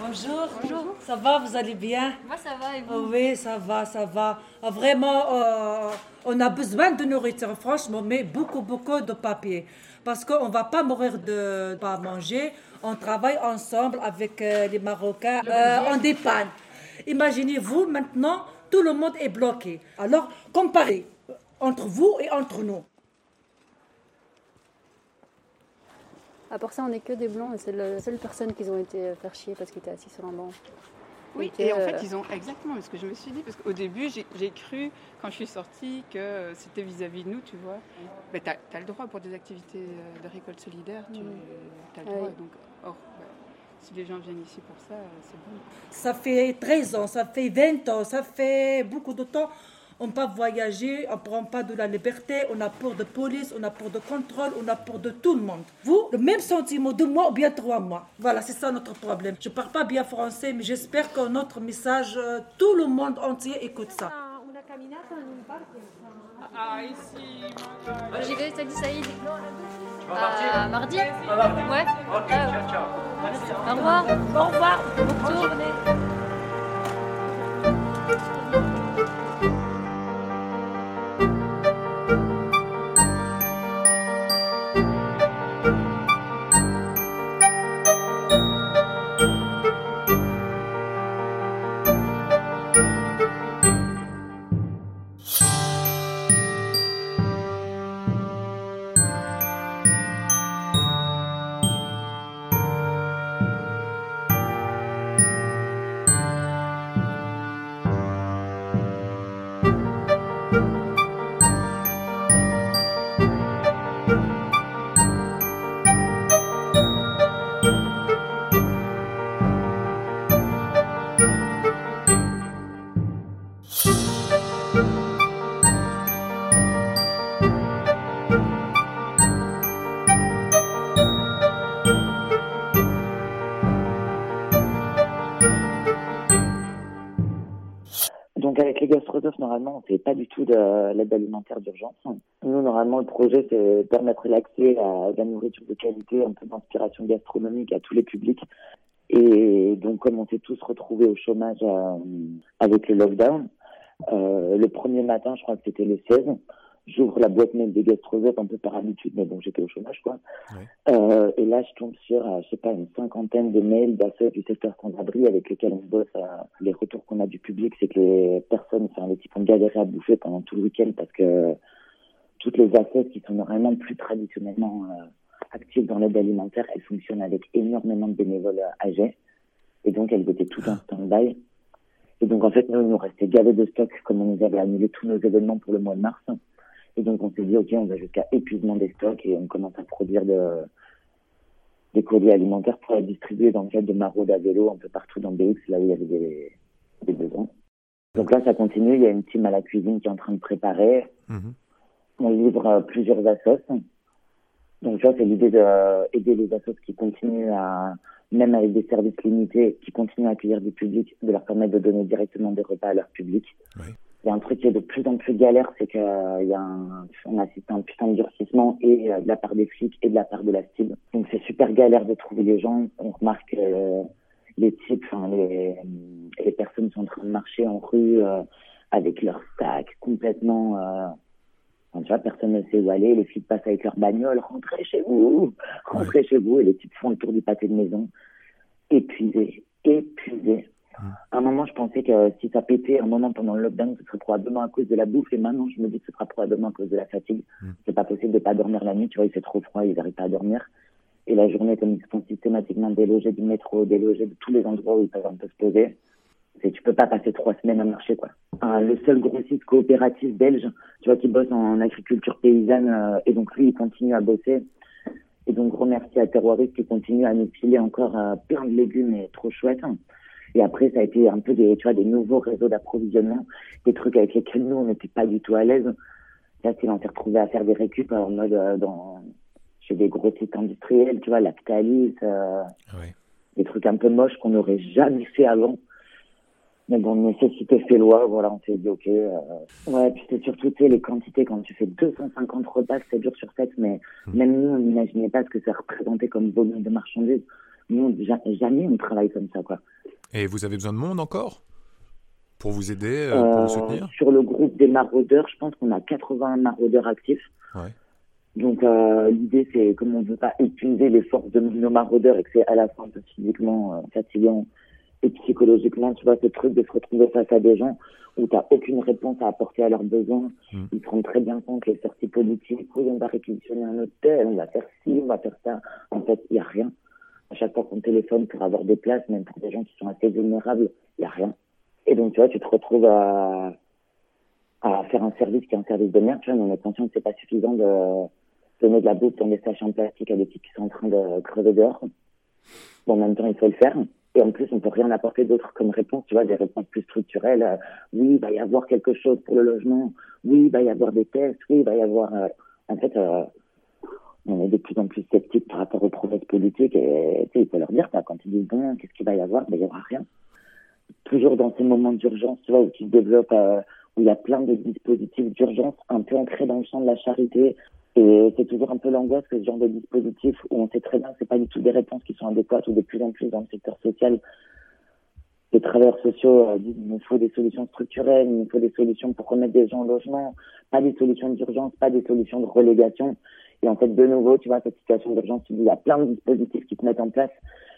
Bonjour. Bonjour. Ça va, vous allez bien? Moi, ça va, et vous? Oh Oui, ça va, ça va. Ah, Vraiment, euh, on a besoin de nourriture, franchement, mais beaucoup, beaucoup de papier. Parce qu'on ne va pas mourir de pas manger. On travaille ensemble avec euh, les Marocains. Euh, on dépanne. Imaginez-vous, maintenant, tout le monde est bloqué. Alors, comparez entre vous et entre nous. À part ça, on n'est que des blancs et c'est la seule personne qu'ils ont été euh, faire chier parce qu'ils étaient assis sur un banc. Oui, et en fait, euh, ils ont exactement ce que je me suis dit, parce qu'au début, j'ai cru, quand je suis sortie, que euh, c'était vis-à-vis de nous, tu vois. Mais tu as, le droit pour des activités euh, de récolte solidaire, tu as le Ah droit. oui. Donc, or, bah, si les gens viennent ici pour ça, c'est bon. Ça fait 13 ans, ça fait 20 ans, ça fait beaucoup de temps. On ne peut pas voyager, on ne prend pas de la liberté, on a peur de police, on a peur de contrôle, on a peur de tout le monde. Vous, le même sentiment, deux mois ou bien trois mois. Voilà, c'est ça notre problème. Je ne parle pas bien français, mais j'espère que notre message, euh, tout le monde entier écoute ça. Ah, ici, J'y vais, salut Saïd. vas À mardi À mardi. Ouais. Ok, ciao, ciao. Merci. hein. Au revoir. Au revoir. Bonne journée. Normalement, on ne pas du tout de l'aide alimentaire d'urgence. Nous, normalement, le projet, c'est permettre l'accès à de la nourriture de qualité, un peu d'inspiration gastronomique à tous les publics. Et donc, comme on s'est tous retrouvés au chômage euh, avec le lockdown, euh, le premier matin, je crois que c'était le 16, j'ouvre la boîte mail des gastrosophs un peu par habitude, mais bon, j'étais au chômage, quoi. Euh, et là, je tombe sur, euh, je sais pas, une cinquantaine de mails d'accueil du secteur sans-abri avec lesquels on bosse. euh, les retours qu'on a du public, c'est que les personnes, enfin, les types ont galéré à bouffer pendant tout le week-end parce que toutes les associations qui sont normalement plus traditionnellement euh, actives dans l'aide alimentaire, elles fonctionnent avec énormément de bénévoles âgés. Et donc, elles étaient toutes en stand-by. Et donc, en fait, nous, il nous restait gavé de stock, comme on nous avait annulé tous nos événements pour le mois de mars. Et donc, on s'est dit, OK, on va jusqu'à épuisement des stocks et on commence à produire de, des colis alimentaires pour les distribuer dans le cadre de maraudes à vélo un peu partout dans BX, là où il y avait des, des besoins. Donc là, ça continue. Il y a une team à la cuisine qui est en train de préparer. On livre euh, plusieurs assos. Donc ça, c'est l'idée d'aider les assos qui continuent à, même avec des services limités, qui continuent à accueillir du public, de leur permettre de donner directement des repas à leur public. Il y a un truc qui est de plus en plus galère, c'est qu'il y a un, on assiste à un putain de durcissement et euh, de la part des flics et de la part de la cible. Donc c'est super galère de trouver les gens. On remarque euh, les types, enfin les, les personnes sont en train de marcher en rue euh, avec leur sac complètement. Euh, enfin, tu vois, personne ne sait où aller. Les flics passent avec leur bagnole. Rentrez chez vous, rentrez chez vous. Et les types font le tour du pâté de maison. Épuisés, épuisés. À un moment, je pensais que si ça pétait un moment pendant le lockdown, ce serait probablement à cause de la bouffe. Et maintenant, je me dis que ce sera probablement à cause de la fatigue. C'est pas possible de pas dormir la nuit. Tu vois, il fait trop froid, ils n'arrivent pas à dormir. Et la journée, comme ils sont systématiquement délogés du métro, délogés de tous les endroits où ils peuvent un peu se poser, c'est tu peux pas passer trois semaines à marcher quoi. Euh, le seul grossiste coopératif belge, tu vois, qui bosse en agriculture paysanne, euh, et donc lui, il continue à bosser. Et donc gros merci à Terroriste qui continue à nous filer encore euh, plein de légumes et trop chouette. Et après, ça a été un peu des, tu vois, des nouveaux réseaux d'approvisionnement, des trucs avec lesquels nous, on n'était pas du tout à l'aise. Là, c'est on s'est retrouvé à faire des récup en mode euh, dans chez des gros sites industriels, tu vois, Lactalis, euh, des trucs un peu moches qu'on n'aurait jamais fait avant. Mais bon, nécessité fait loi, voilà, on s'est dit, ok. Euh... Ouais, puis c'est surtout, tu sais, les quantités, quand tu fais 250 repas 7 jours sur 7, mais même nous, on n'imaginait pas ce que ça représentait comme volume de marchandises. Nous, ja- jamais on travaille comme ça, quoi. Et vous avez besoin de monde encore Pour vous aider, euh, pour Euh, vous soutenir? sur le groupe des maraudeurs, je pense qu'on a 80 maraudeurs actifs. Ouais. Donc euh, l'idée c'est comme on ne veut pas épuiser les forces de nos maraudeurs et que c'est à la fois un peu physiquement euh, fatigant et psychologiquement, tu vois, ce truc de se retrouver face à des gens où tu n'as aucune réponse à apporter à leurs besoins. Ils se rendent très bien compte que les sorties politiques, oui, on va réquisitionner un hôtel, on va faire ci, on va faire ça. En fait, il n'y a rien. À chaque fois qu'on téléphone pour avoir des places, même pour des gens qui sont assez vulnérables, il n'y a rien. Et donc, tu vois, tu te retrouves à, à faire un service qui est un service de merde. Tu vois, on est conscient que c'est pas suffisant de donner de la bouffe dans des sachets en plastique à des types qui sont en train de crever dehors. Bon, en même temps, il faut le faire. Et en plus, on peut rien apporter d'autre comme réponse, tu vois, des réponses plus structurelles. Euh, oui, il va y avoir quelque chose pour le logement. Oui, il va y avoir des tests. Oui, il va y avoir... euh, En fait, euh, on est de plus en plus sceptiques par rapport aux promesses politiques. Et il faut leur dire, quand ils disent, bon, qu'est-ce qu'il va y avoir? Ben, il y aura rien. Toujours dans ces moments d'urgence, tu vois, où tu développes... euh, où il y a plein de dispositifs d'urgence un peu ancrés dans le champ de la charité. Et c'est toujours un peu l'angoisse que ce genre de dispositif où on sait très bien que c'est pas du tout des réponses qui sont adéquates ou de plus en plus dans le secteur social. Les travailleurs sociaux euh, disent qu'il nous faut des solutions structurelles, il nous faut des solutions pour remettre des gens au logement, pas des solutions d'urgence, pas des solutions de relégation. Et en fait, de nouveau, tu vois, cette situation d'urgence, il y a plein de dispositifs qui se mettent en place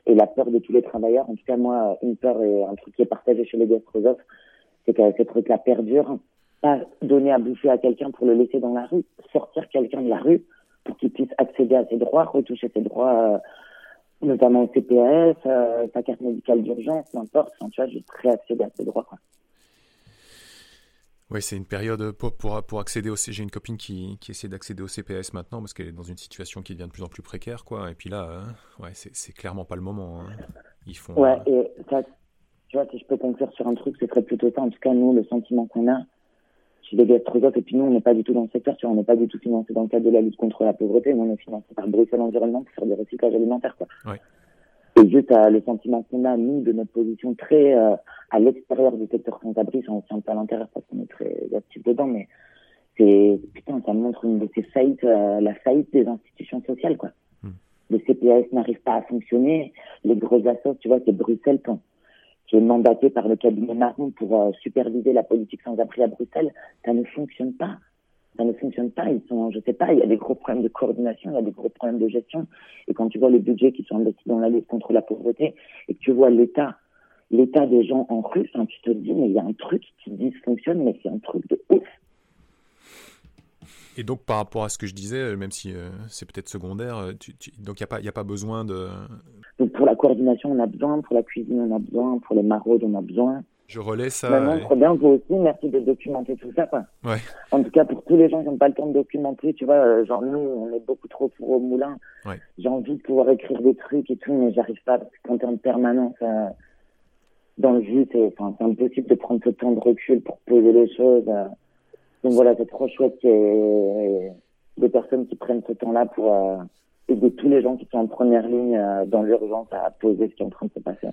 et la peur de tous les travailleurs, en tout cas, moi, une peur et un truc qui est partagé chez les gastrosophes, c'est que ces trucs-là perdurent. Pas donner à bouffer à quelqu'un pour le laisser dans la rue, sortir quelqu'un de la rue pour qu'il puisse accéder à ses droits, retoucher ses droits, euh, notamment au CPS, euh, sa carte médicale d'urgence, n'importe, enfin, tu vois, juste réaccéder à ses droits. Oui, c'est une période pour, pour, pour accéder au... J'ai une copine qui, qui essaie d'accéder au CPS maintenant parce qu'elle est dans une situation qui devient de plus en plus précaire, quoi. Et puis là, hein, ouais, c'est clairement pas le moment. hein. Ils font... Ouais, et ça, tu vois, si je peux conclure sur un truc, ce serait plutôt ça. En tout cas, nous, le sentiment qu'on a chez les gastrosophes, et puis nous, on n'est pas du tout dans le secteur, tu vois, on n'est pas du tout financé dans le cadre de la lutte contre la pauvreté, mais on est financé par Bruxelles Environnement pour faire du recyclage alimentaire, quoi. Ouais. Et juste euh, le sentiment qu'on a, nous, de notre position très euh, à l'extérieur du secteur sans-abri, si on ne pas à l'intérieur parce qu'on est très actif dedans, mais c'est, putain, ça montre une de ces faillites, euh, la faillite des institutions sociales, quoi. Le CPS n'arrive pas à fonctionner, les gros assos, tu vois, c'est Bruxelles, quand, qui est mandaté par le cabinet Marron pour euh, superviser la politique sans-abri à Bruxelles, ça ne fonctionne pas. Ça ne fonctionne pas. Ils sont, je sais pas, il y a des gros problèmes de coordination, il y a des gros problèmes de gestion. Et quand tu vois les budgets qui sont investis dans la lutte contre la pauvreté et que tu vois l'état, l'état des gens en rue, enfin, tu te dis, mais il y a un truc qui dysfonctionne, mais c'est un truc de ouf. Et donc par rapport à ce que je disais, euh, même si euh, c'est peut-être secondaire, euh, tu, tu- donc il n'y a, a pas besoin de... Donc pour la coordination, on a besoin, pour la cuisine, on a besoin, pour les maraudes, on a besoin. Je relais ça. Maintenant, et- trop bien, vous aussi, merci de documenter tout ça. Quoi. Ouais. En tout cas, pour tous les gens qui n'ont pas le temps de documenter, tu vois, euh, genre nous, on est beaucoup trop pour au moulin. Ouais. J'ai envie de pouvoir écrire des trucs et tout, mais j'arrive pas parce quand t'es en permanence euh, dans le jus, c'est impossible de prendre ce temps de recul pour poser les choses. euh. Donc voilà, c'est trop chouette qu'il y ait des personnes qui prennent ce temps-là pour euh, aider tous les gens qui sont en première ligne euh, dans l'urgence à poser ce qui est en train de se passer.